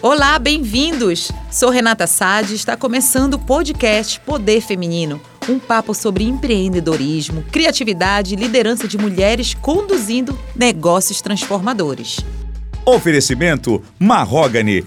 Olá, bem-vindos! Sou Renata Sade e está começando o podcast Poder Feminino, um papo sobre empreendedorismo, criatividade e liderança de mulheres conduzindo negócios transformadores. Oferecimento Marrogane,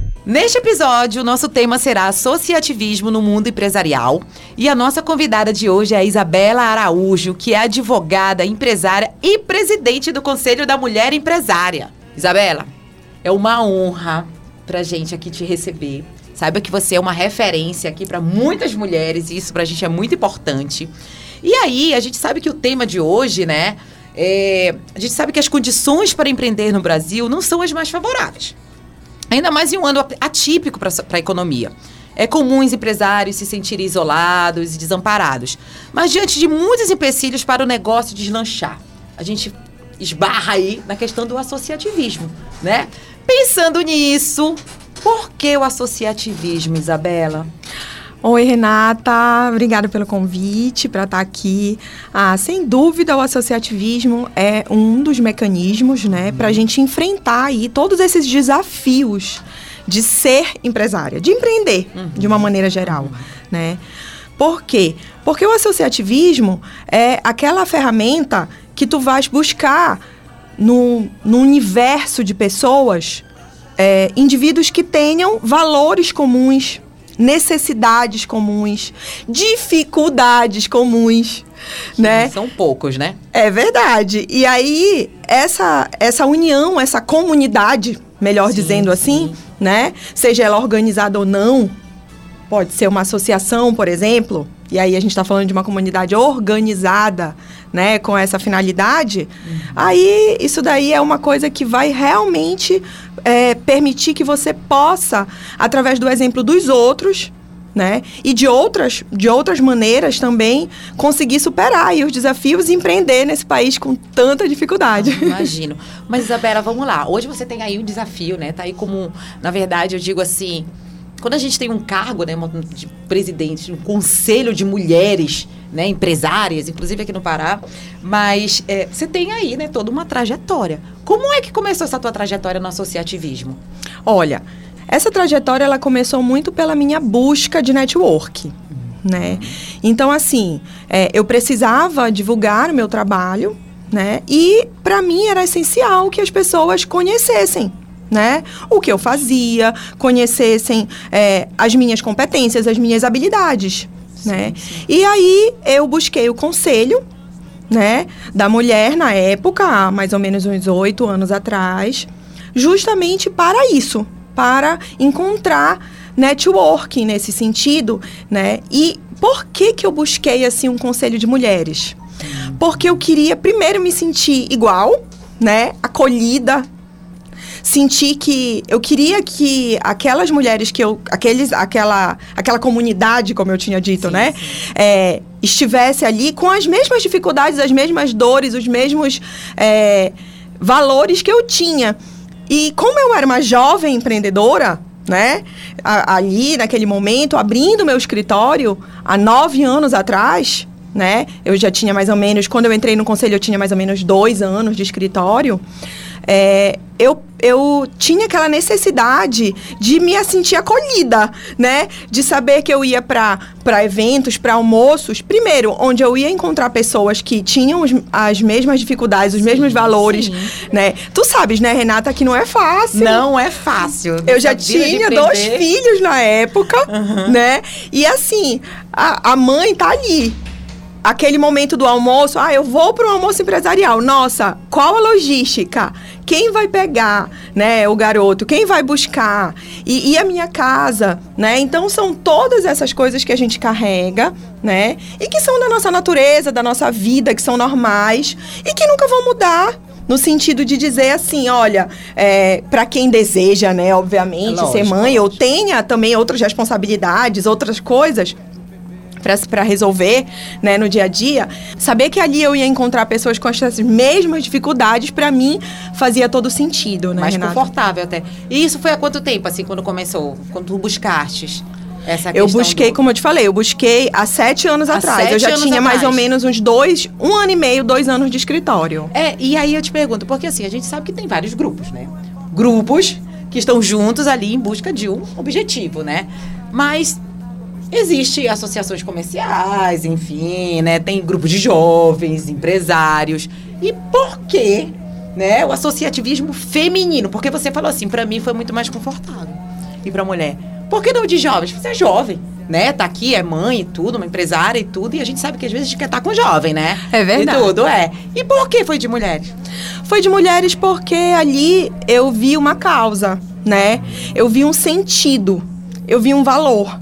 Neste episódio, nosso tema será associativismo no mundo empresarial. E a nossa convidada de hoje é a Isabela Araújo, que é advogada, empresária e presidente do Conselho da Mulher Empresária. Isabela, é uma honra pra gente aqui te receber. Saiba que você é uma referência aqui para muitas mulheres e isso pra gente é muito importante. E aí, a gente sabe que o tema de hoje, né? É, a gente sabe que as condições para empreender no Brasil não são as mais favoráveis. Ainda mais em um ano atípico para a economia. É comum os empresários se sentirem isolados e desamparados. Mas diante de muitos empecilhos para o negócio deslanchar, a gente esbarra aí na questão do associativismo, né? Pensando nisso, por que o associativismo, Isabela? Oi, Renata. Obrigada pelo convite para estar tá aqui. Ah, sem dúvida, o associativismo é um dos mecanismos, né, uhum. para a gente enfrentar aí todos esses desafios de ser empresária, de empreender, uhum. de uma maneira geral, uhum. né? Por quê? Porque o associativismo é aquela ferramenta que tu vais buscar no, no universo de pessoas, é, indivíduos que tenham valores comuns, necessidades comuns, dificuldades comuns. Né? São poucos, né? É verdade. E aí, essa, essa união, essa comunidade, melhor sim, dizendo assim, sim. né? Seja ela organizada ou não, pode ser uma associação, por exemplo, e aí a gente está falando de uma comunidade organizada, né, com essa finalidade, uhum. aí isso daí é uma coisa que vai realmente é, permitir que você possa, através do exemplo dos outros, né? E de outras, de outras maneiras também conseguir superar os desafios e empreender nesse país com tanta dificuldade. Ah, imagino. Mas Isabela, vamos lá. Hoje você tem aí um desafio, né? Tá aí como, na verdade, eu digo assim, quando a gente tem um cargo, né, de presidente, um conselho de mulheres, né, empresárias, inclusive aqui no Pará, mas é, você tem aí, né, toda uma trajetória. Como é que começou essa tua trajetória no associativismo? Olha, essa trajetória ela começou muito pela minha busca de network. Né? Então, assim, é, eu precisava divulgar o meu trabalho, né? E para mim era essencial que as pessoas conhecessem né? O que eu fazia, conhecessem é, as minhas competências, as minhas habilidades, sim, né? Sim. E aí eu busquei o conselho, né, da mulher na época, há mais ou menos uns oito anos atrás, justamente para isso, para encontrar networking nesse sentido, né? E por que que eu busquei assim um conselho de mulheres? Porque eu queria primeiro me sentir igual, né, acolhida, senti que eu queria que aquelas mulheres que eu. Aqueles, aquela, aquela comunidade, como eu tinha dito, sim, né? Sim. É, estivesse ali com as mesmas dificuldades, as mesmas dores, os mesmos é, valores que eu tinha. E como eu era uma jovem empreendedora, né? ali, naquele momento, abrindo meu escritório há nove anos atrás, né? Eu já tinha mais ou menos, quando eu entrei no conselho, eu tinha mais ou menos dois anos de escritório é, eu, eu tinha aquela necessidade de me sentir acolhida, né? De saber que eu ia para eventos, para almoços, primeiro, onde eu ia encontrar pessoas que tinham os, as mesmas dificuldades, os sim, mesmos valores, sim. né? Tu sabes, né, Renata, que não é fácil. Não é fácil. Eu já tinha dois filhos na época, uhum. né? E assim, a, a mãe tá ali aquele momento do almoço, ah, eu vou para o almoço empresarial. Nossa, qual a logística? Quem vai pegar, né, o garoto? Quem vai buscar? E, e, a minha casa, né? Então são todas essas coisas que a gente carrega, né? E que são da nossa natureza, da nossa vida, que são normais e que nunca vão mudar. no sentido de dizer assim, olha, é, para quem deseja, né, obviamente, Lógico, ser mãe ou tenha também outras responsabilidades, outras coisas para resolver, né, no dia a dia, saber que ali eu ia encontrar pessoas com essas mesmas dificuldades, para mim fazia todo sentido, né, Mais Renata? confortável até. E isso foi há quanto tempo, assim, quando começou? Quando tu buscastes essa Eu busquei, do- como eu te falei, eu busquei há sete anos Há atrás. sete eu já tinha mais ou menos uns dois, um ano e meio, dois anos de escritório. É, e aí eu te pergunto, porque assim, a gente sabe que tem vários grupos, né? Grupos que estão juntos ali em busca de um objetivo, né? Mas existe associações comerciais, enfim, né? Tem grupos de jovens, empresários. E por que, né, o associativismo feminino? Porque você falou assim, pra mim foi muito mais confortável. E pra mulher? Por que não de jovens? Você é jovem, né? Tá aqui, é mãe e tudo, uma empresária e tudo, e a gente sabe que às vezes a gente quer estar com jovem, né? É verdade. E tudo, é. E por que foi de mulheres? Foi de mulheres porque ali eu vi uma causa, né? Eu vi um sentido, eu vi um valor.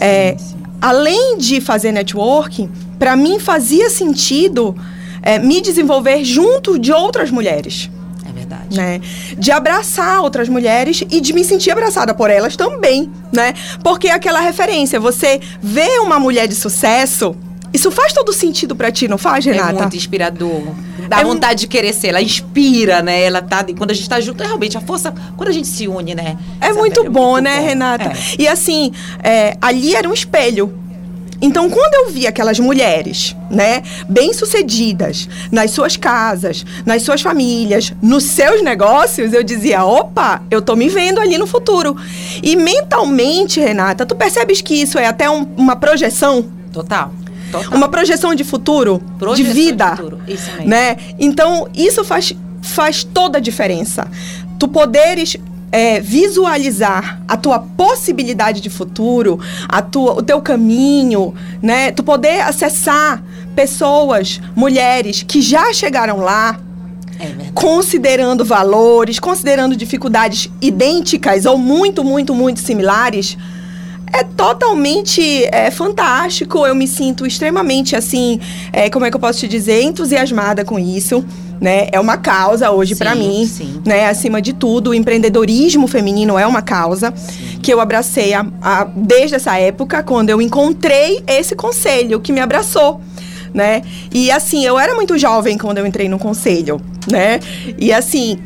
É, além de fazer networking, para mim fazia sentido é, me desenvolver junto de outras mulheres. É verdade. né? De abraçar outras mulheres e de me sentir abraçada por elas também, né? Porque é aquela referência, você vê uma mulher de sucesso, isso faz todo sentido pra ti, não faz, É Renata? muito inspirador. Dá É vontade de querer ser. Ela inspira, né? Ela tá. Quando a gente tá junto, é realmente a força. Quando a gente se une, né? É Isabela, muito bom, né, bom. Renata? É. E assim, é, ali era um espelho. Então, quando eu vi aquelas mulheres, né, bem-sucedidas, nas suas casas, nas suas famílias, nos seus negócios, eu dizia, opa, eu tô me vendo ali no futuro. E mentalmente, Renata, tu percebes que isso é até um- uma projeção? Total. Total. Uma projeção de futuro, Projeção de vida, futuro. Isso mesmo. né? Então isso faz, faz toda a diferença. Tu poderes é, visualizar a tua possibilidade de futuro, a tua, o teu caminho, né? Tu poder acessar pessoas, mulheres que já chegaram lá, É considerando valores, considerando dificuldades idênticas ou muito, muito, muito similares, é totalmente é, fantástico. Eu me sinto extremamente assim, é, como é que eu posso te dizer, entusiasmada com isso. Né? É uma causa hoje Sim, para mim, sim. né? Acima de tudo, o empreendedorismo feminino é uma causa que eu abracei a- a- desde essa época, quando eu encontrei esse conselho que me abraçou né? E assim, eu era muito jovem quando eu entrei no conselho, né? E assim,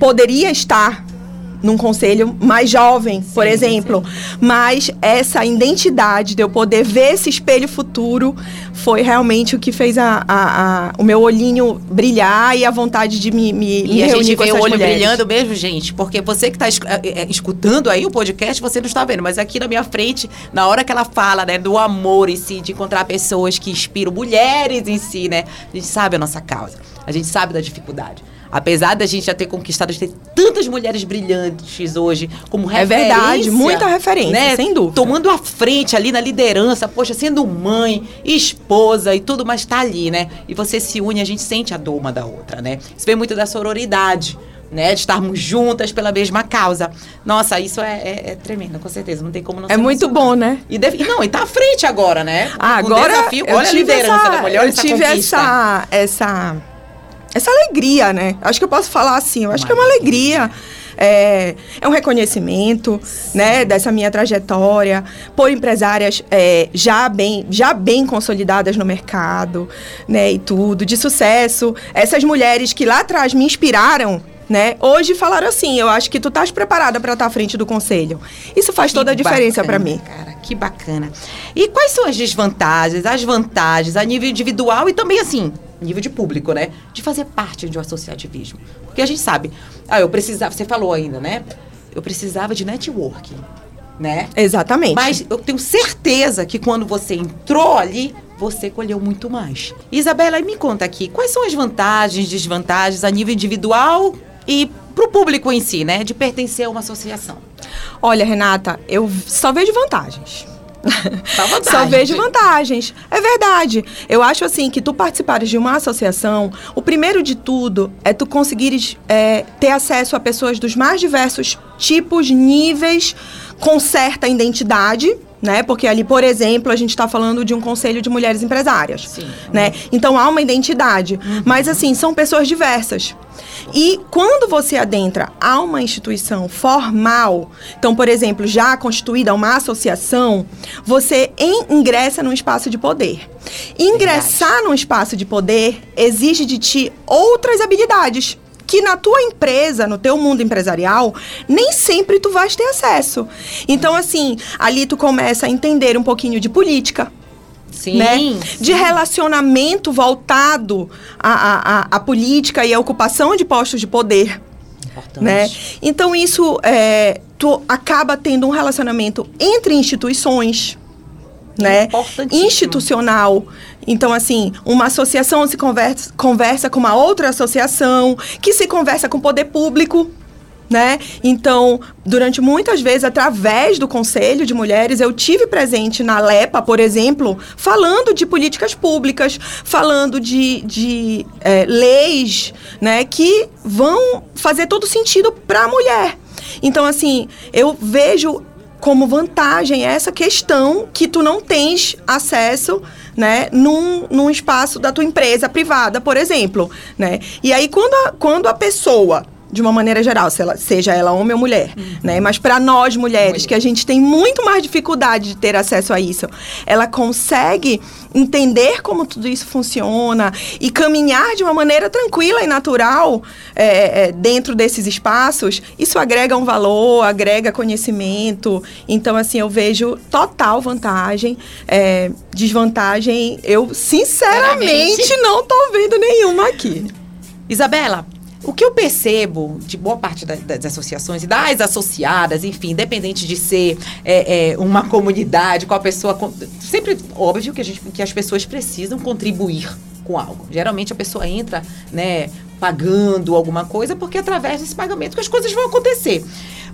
poderia estar num conselho mais jovem, por Sim, exemplo, mas essa identidade de eu poder ver esse espelho futuro foi realmente o que fez a, a- a- o meu olhinho brilhar e a vontade de me, me, me E a reunir gente com vê o olho mulheres. brilhando mesmo, gente, porque você que está escutando aí o podcast, você não está vendo, mas aqui na minha frente, na hora que ela fala, né, do amor em si, de encontrar pessoas que inspiram, mulheres em si, né, a gente sabe a nossa causa, a gente sabe da dificuldade. Apesar da gente já ter conquistado, de ter tantas mulheres brilhantes hoje como É referência. verdade, muita referência, sem dúvida. Tomando a frente ali na liderança, poxa, sendo mãe, esposa e tudo, mas tá ali, né? E você se une, a gente sente a dor uma da outra, né? Isso vem muito da sororidade. Né, de estarmos juntas pela mesma causa. Nossa, isso é, é- é tremendo, com certeza. Não tem como não É muito emocionar. bom, né? E, deve- não, e tá à frente agora, né? Ah, agora desafio, olha a liderança essa, da mulher, olha eu essa tive conquista. essa essa essa alegria, né? Acho que eu posso falar assim. Eu acho que é uma alegria. É, é um reconhecimento, né, dessa minha trajetória por empresárias é, já bem já bem consolidadas no mercado, né, e tudo de sucesso. Essas mulheres que lá atrás me inspiraram. Né? Hoje falaram assim, eu acho que tu estás preparada para estar à frente do conselho. Isso faz Que toda a diferença para mim. Cara, que bacana. E quais são as desvantagens, as vantagens a nível individual e também, assim, nível de público, né? De fazer parte de um associativismo. Porque a gente sabe, ah, eu precisava, você falou ainda, né? Eu precisava de networking, né? Exatamente. Mas eu tenho certeza que quando você entrou ali, você colheu muito mais. Isabela, me conta aqui, quais são as vantagens, desvantagens a nível individual e pro público em si, né? De pertencer a uma associação. Olha, Renata, eu só vejo vantagens. Só vejo vantagens. É verdade. Eu acho assim que tu participares de uma associação, o primeiro de tudo é tu conseguires é, ter acesso a pessoas dos mais diversos tipos, níveis, com certa identidade, né? Porque ali, por exemplo, a gente está falando de um conselho de mulheres empresárias, Sim. né? Então há uma identidade, uhum. mas assim são pessoas diversas. E quando você adentra a uma instituição formal, então, por exemplo, já constituída uma associação, você ingressa num espaço de poder. Ingressar Verdade. num espaço de poder exige de ti outras habilidades que na tua empresa, no teu mundo empresarial, nem sempre tu vais ter acesso. Então, assim, ali tu começa a entender um pouquinho de política, Sim, né? Sim. De relacionamento voltado à, à, à, política e à ocupação de postos de poder. Importante. Né? Então, isso é, tu acaba tendo um relacionamento entre instituições. Né? Institucional. Então, assim, uma associação se conversa, conversa com uma outra associação, que se conversa com o poder público. Né? Então, durante muitas vezes, através do Conselho de Mulheres, eu tive presente na LEPA, por exemplo, falando de políticas públicas, falando de, de é, leis né, que vão fazer todo sentido para a mulher. Então, assim, eu vejo como vantagem essa questão que tu não tens acesso né, num, num espaço da tua empresa privada, por exemplo, né? E aí quando a, quando a pessoa de uma maneira geral, se ela, seja ela homem ou mulher, uhum. né? Mas para nós mulheres, que a gente tem muito mais dificuldade de ter acesso a isso, ela consegue entender como tudo isso funciona e caminhar de uma maneira tranquila e natural é, é, dentro desses espaços, isso agrega um valor, agrega conhecimento. Então, assim, eu vejo total vantagem. É, desvantagem, eu sinceramente não estou vendo nenhuma aqui. Isabela, o que eu percebo de boa parte da, das associações e das associadas, enfim, independente de ser é, é, uma comunidade, qual pessoa. Sempre óbvio que, a gente, que as pessoas precisam contribuir com algo. Geralmente a pessoa entra, né, pagando alguma coisa, porque através desse pagamento que as coisas vão acontecer.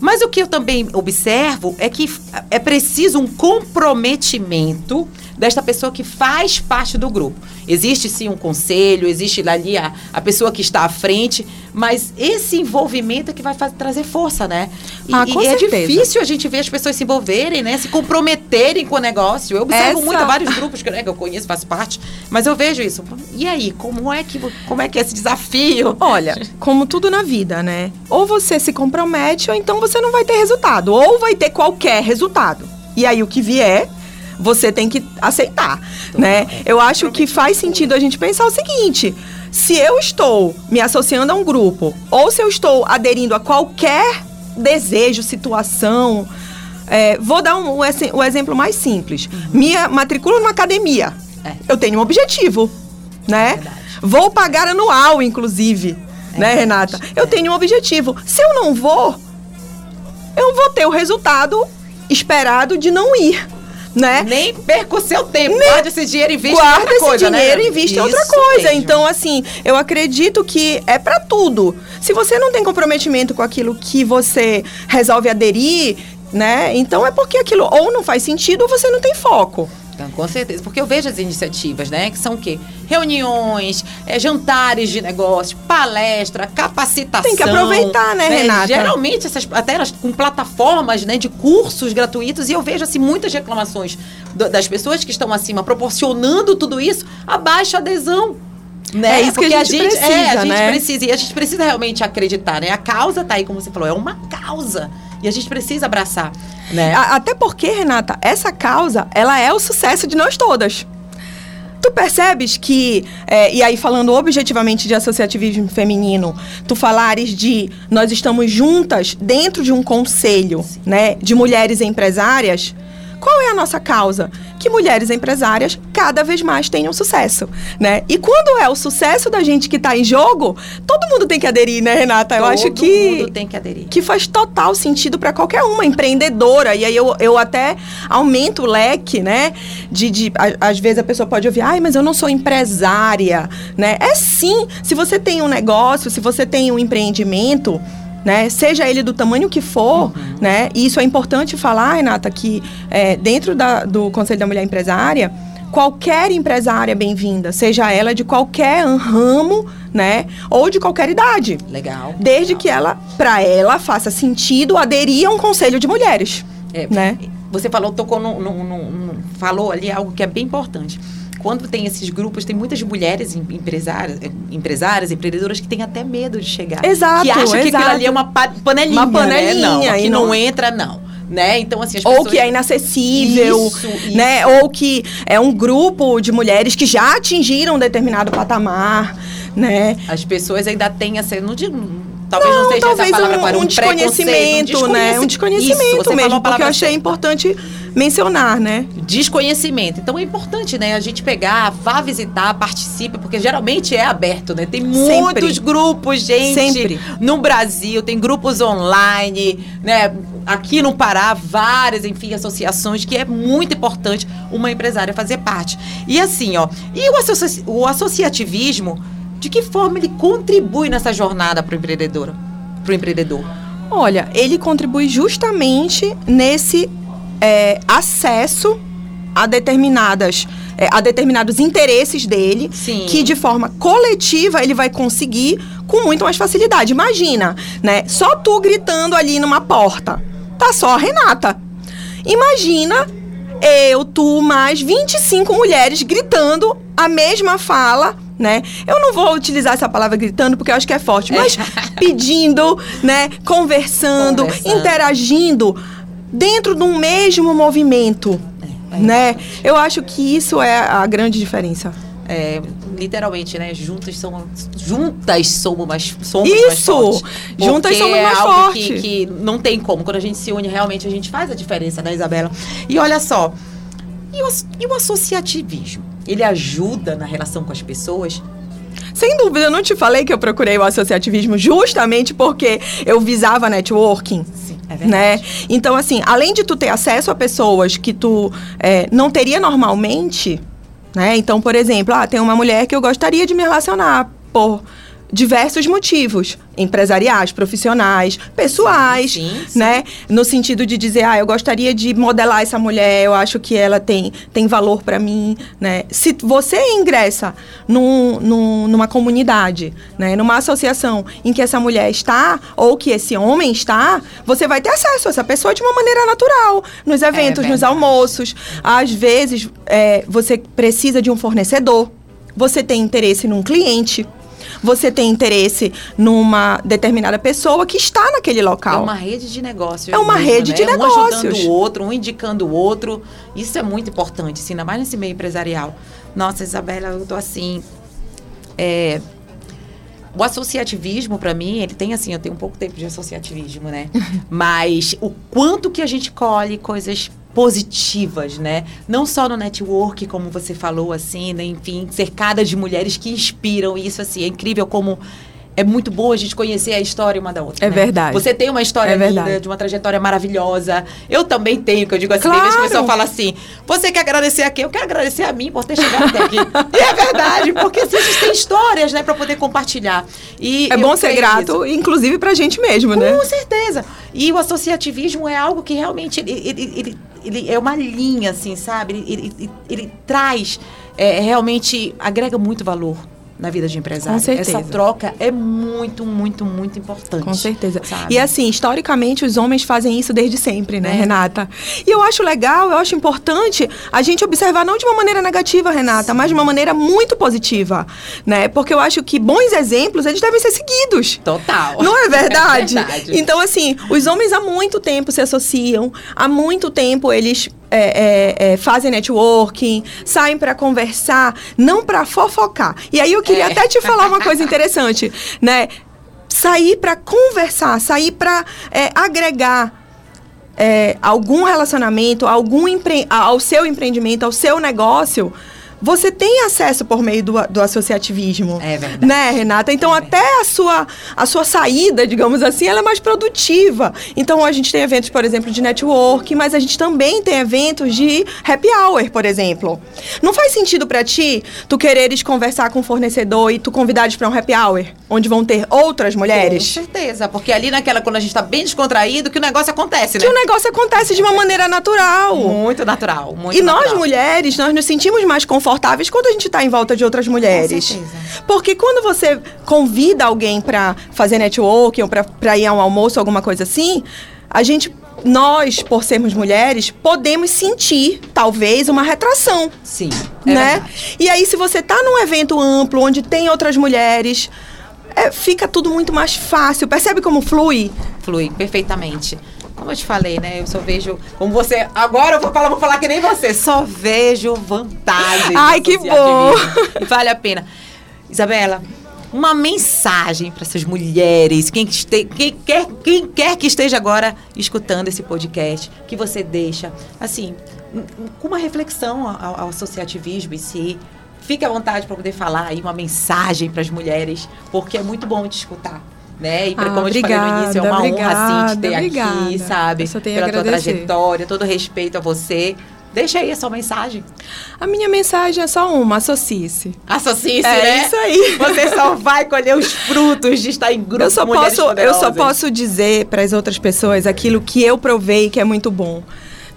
Mas o que eu também observo é que é preciso um comprometimento desta pessoa que faz parte do grupo. Existe sim um conselho, existe ali a, a pessoa que está à frente, mas esse envolvimento é que vai fazer, trazer força, né? E, ah, e é difícil a gente ver as pessoas se envolverem, né? Se comprometerem com o negócio. Eu observo Essa... muito vários grupos que, né, que eu conheço, faço parte, mas eu vejo isso. E aí, como é que, como é, que é esse desafio? Olha, como tudo na vida, né? Ou você se compromete, ou então você não vai ter resultado. Ou vai ter qualquer resultado. E aí o que vier, você tem que aceitar, né? Eu acho que faz sentido a gente pensar o seguinte: se eu estou me associando a um grupo ou se eu estou aderindo a qualquer desejo, situação, é, vou dar um, o, exemplo mais simples. Uhum. Minha matricula numa academia. É. Eu tenho um objetivo, né? É vou pagar anual, inclusive, é né, Renata? Eu tenho um objetivo. Se eu não vou, eu vou ter o resultado esperado de não ir né? Nem perca o seu tempo. Nem guarde esse dinheiro e invista em outra coisa, né? dinheiro e invista em outra coisa. Mesmo. Então, assim, eu acredito que é para tudo. Se você não tem comprometimento com aquilo que você resolve aderir, né? Então é porque aquilo ou não faz sentido ou você não tem foco. Então, com certeza. Porque eu vejo as iniciativas, né? Que são o quê? Reuniões, é, jantares de negócio, palestra, capacitação. Tem que aproveitar, né, né? Renata? Geralmente, essas, até elas com plataformas né, de cursos gratuitos, e eu vejo assim, muitas reclamações do, das pessoas que estão acima proporcionando tudo isso, a baixa adesão. Né? É isso Porque que a gente, a gente precisa, é, a gente né? precisa. E a gente precisa realmente acreditar, né? A causa tá aí, como você falou, é uma causa. E a gente precisa abraçar, né? Até porque, Renata, essa causa, ela é o sucesso de nós todas. Tu percebes que, é, e aí falando objetivamente de associativismo feminino, tu falares de nós estamos juntas dentro de um conselho, né, de mulheres empresárias, qual é a nossa causa? Que mulheres empresárias cada vez mais tenham sucesso, né? E quando é o sucesso da gente que está em jogo, todo mundo tem que aderir, né, Renata? Eu todo acho que mundo tem que aderir. Que faz total sentido para qualquer uma empreendedora. E aí eu, eu até aumento o leque, né? De, de às vezes a pessoa pode ouvir, ai, mas eu não sou empresária, né? É sim. Se você tem um negócio, se você tem um empreendimento, né? Seja ele do tamanho que for, uhum. né? E isso é importante falar, Renata, que é, dentro da, do Conselho da Mulher Empresária, qualquer empresária bem-vinda, seja ela de qualquer ramo, né? Ou de qualquer idade. Legal. Desde legal. que ela, para ela, faça sentido aderir a um conselho de mulheres. É, né? você falou, tocou no, no, no, no, falou ali algo que é bem importante. Quando tem esses grupos, tem muitas mulheres empresárias, empresárias, empreendedoras que têm até medo de chegar. Exato, Que acham exato. que aquilo ali é uma panelinha. Uma panelinha, Né? Não, aqui e não... não- entra, não. Né? Então, assim, as ou pessoas... que é inacessível, Isso, isso. né? Ou que é um grupo de mulheres que já atingiram um determinado patamar, né? As pessoas ainda têm essa. Não digo, talvez não, seja essa talvez palavra agora, um, um, um preconceito, desconhecimento, né? Um Isso, desconhecimento a mesmo, porque palavra eu achei certa. importante mencionar, né? desconhecimento. Então é importante, né, a gente pegar, vá visitar, participe, porque geralmente é aberto, né? Tem muitos Sempre. grupos, gente, Sempre. no Brasil, tem grupos online, né? Aqui no Pará, várias, enfim, associações que é muito importante uma empresária fazer parte. E assim, ó, e o, associ- o associativismo, de que forma ele contribui nessa jornada para o empreendedor? Para o empreendedor? Olha, ele contribui justamente nesse é, acesso a determinadas é, a determinados interesses dele Sim. que de forma coletiva ele vai conseguir com muito mais facilidade. Imagina, né? Só tu gritando ali numa porta. Tá só a Renata. Imagina eu, tu, mais 25 mulheres gritando a mesma fala, né? Eu não vou utilizar essa palavra gritando porque eu acho que é forte, mas pedindo, né? Conversando, Conversando. interagindo dentro de um mesmo movimento, É, né? Eu acho que isso é a grande diferença. É, literalmente, né? Juntas somos, juntas somos mais, somos mais Isso! fortes. Juntas somos é mais algo fortes. Que, que não tem como. Quando a gente se une, realmente a gente faz a diferença, né, Isabela? E olha só, e o, e o associativismo? Ele ajuda na relação com as pessoas? Sem dúvida, eu não te falei que eu procurei o associativismo justamente porque eu visava networking. Sim, é Né? Então, assim, além de tu ter acesso a pessoas que tu é, não teria normalmente, né? Então, por exemplo, ah, tem uma mulher que eu gostaria de me relacionar por diversos motivos, empresariais, profissionais, pessoais, Sim, sim. né? No sentido de dizer, ah, eu gostaria de modelar essa mulher, eu acho que ela tem, tem valor para mim, né? Se você ingressa num, num- numa comunidade, né? Numa associação em que essa mulher está ou que esse homem está, você vai ter acesso a essa pessoa de uma maneira natural, nos eventos, nos verdade. almoços. Às vezes, é, você precisa de um fornecedor, você tem interesse num cliente. Você tem interesse numa determinada pessoa que está naquele É local. uma rede de negócios. É uma mesmo, rede de né? Um negócios. ajudando o outro, um indicando o outro. Isso é muito importante, assim, ainda mais nesse meio empresarial. Nossa, Isabela, eu tô assim. é, o associativismo, para mim, ele tem assim, eu tenho um pouco tempo de associativismo, né? Mas o quanto que a gente colhe coisas positivas, né? Não só no network, como você falou, assim, né? Enfim, cercada de mulheres que inspiram. E isso, assim, é incrível como é muito bom a gente conhecer a história uma da outra. É né? verdade. Você tem uma história É linda, verdade. de uma trajetória maravilhosa. Eu também tenho, que eu digo assim, tem vezes que o Claro. pessoal fala assim, você quer agradecer a quem? Eu quero agradecer a mim por ter chegado até aqui. e é verdade, porque assim, a gente tem histórias, né, pra poder compartilhar. E É bom ser grato, nisso. inclusive pra gente mesmo, né? Com certeza. E o associativismo é algo que realmente ele, ele, ele, ele é uma linha, assim, sabe? Ele, ele, ele- ele traz, é, realmente, agrega muito valor na vida de empresário. Com certeza. Essa troca é muito, muito, muito importante. Com certeza. sabe? E assim, historicamente, os homens fazem isso desde sempre, né, É. Renata? E eu acho legal, eu acho importante a gente observar não de uma maneira negativa, Renata, mas de uma maneira muito positiva, né? Porque eu acho que bons exemplos, eles devem ser seguidos. Total. Não é verdade? É verdade. Então, assim, os homens há muito tempo se associam, há muito tempo eles é, é, é, fazem networking, saem pra conversar, não pra fofocar. E aí eu queria É. até te falar uma coisa interessante, né? Sair pra conversar, sair pra é, agregar é, algum relacionamento, algum empre ao seu empreendimento, ao seu negócio, você tem acesso por meio do, do associativismo. É verdade. Né, Renata? Então, É até a sua, a sua saída, digamos assim, ela é mais produtiva. Então, a gente tem eventos, por exemplo, de network, mas a gente também tem eventos de happy hour, por exemplo. Não faz sentido pra ti tu quereres conversar com o fornecedor e tu convidares pra um happy hour, onde vão ter outras Com mulheres? certeza, porque ali naquela, quando a gente tá bem descontraído, que o negócio acontece, né? Que o negócio acontece de uma maneira natural. Muito natural, muito E nós, natural. mulheres, nós nos sentimos mais confortáveis quando a gente está em volta de outras mulheres. Porque quando você convida alguém para fazer networking ou para ir a um almoço, alguma coisa assim, a gente, nós, por sermos mulheres, podemos sentir, talvez, uma retração. Sim. É né? verdade. E aí, se você tá num evento amplo, onde tem outras mulheres, é, fica tudo muito mais fácil. Percebe como flui? Flui perfeitamente. Como eu te falei, né? Eu só vejo. Como você. Agora eu vou falar, vou falar que nem você. Só vejo vantagem. Ai, que bom! E vale a pena. Isabela, uma mensagem para essas mulheres, quem, que este, quem, quer, quem quer que esteja agora escutando esse podcast, que você deixa, assim, com uma reflexão ao, ao associativismo em si. Fique à vontade para poder falar aí uma mensagem para as mulheres, porque é muito bom te escutar. Né? E pra, Ah, como eu te falei no início, é uma obrigada, honra assim, te ter aqui, obrigada. sabe? Eu só tenho a Pela tua agradecer. trajetória, todo respeito a você. Deixa aí a sua mensagem. A minha mensagem é só uma, associe-se. Associe-se, É né? isso aí. Você só vai colher os frutos de estar em grupo Eu só, posso, eu só posso dizer para as outras pessoas aquilo que eu provei que é muito bom.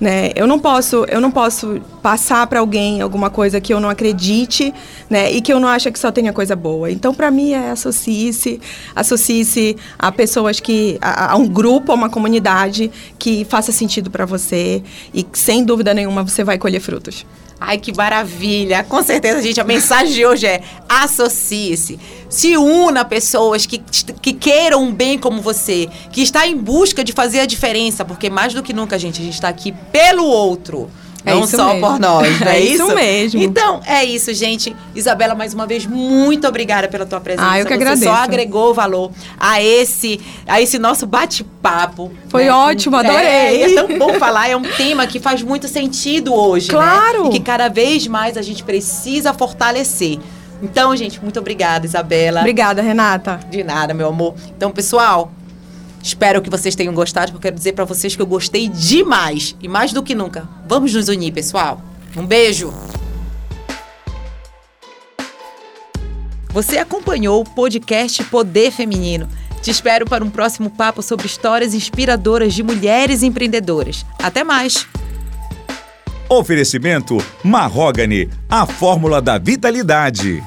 Né? Eu não posso, eu não posso passar para alguém alguma coisa que eu não acredite, né? E que eu não acho que só tenha coisa boa. Então, para mim é associe-se, associe-se a pessoas que a, a um grupo, a uma comunidade que faça sentido para você e sem dúvida nenhuma você vai colher frutos. Ai, que maravilha! Com certeza, gente, a mensagem de hoje é associe-se. Se una a pessoas que, que queiram um bem como você, que está em busca de fazer a diferença, porque mais do que nunca, gente, a gente está aqui pelo outro. É não isso só mesmo. por nós, não é, É isso mesmo. Então, é isso, gente. Isabela, mais uma vez, muito obrigada pela tua presença. Ah, eu que Você agradeço. só agregou valor a esse, a esse nosso bate-papo. Foi ótimo, adorei. É, é tão bom falar, é um tema que faz muito sentido hoje, né? Claro. E que cada vez mais a gente precisa fortalecer. Então, gente, muito obrigada, Isabela. Obrigada, Renata. De nada, meu amor. Então, pessoal, espero que vocês tenham gostado, porque eu quero dizer pra vocês que eu gostei demais. E mais do que nunca, vamos nos unir, pessoal. Um beijo. Você acompanhou o podcast Poder Feminino. Te espero para um próximo papo sobre histórias inspiradoras de mulheres empreendedoras. Até mais! Oferecimento Marrogane, a fórmula da vitalidade.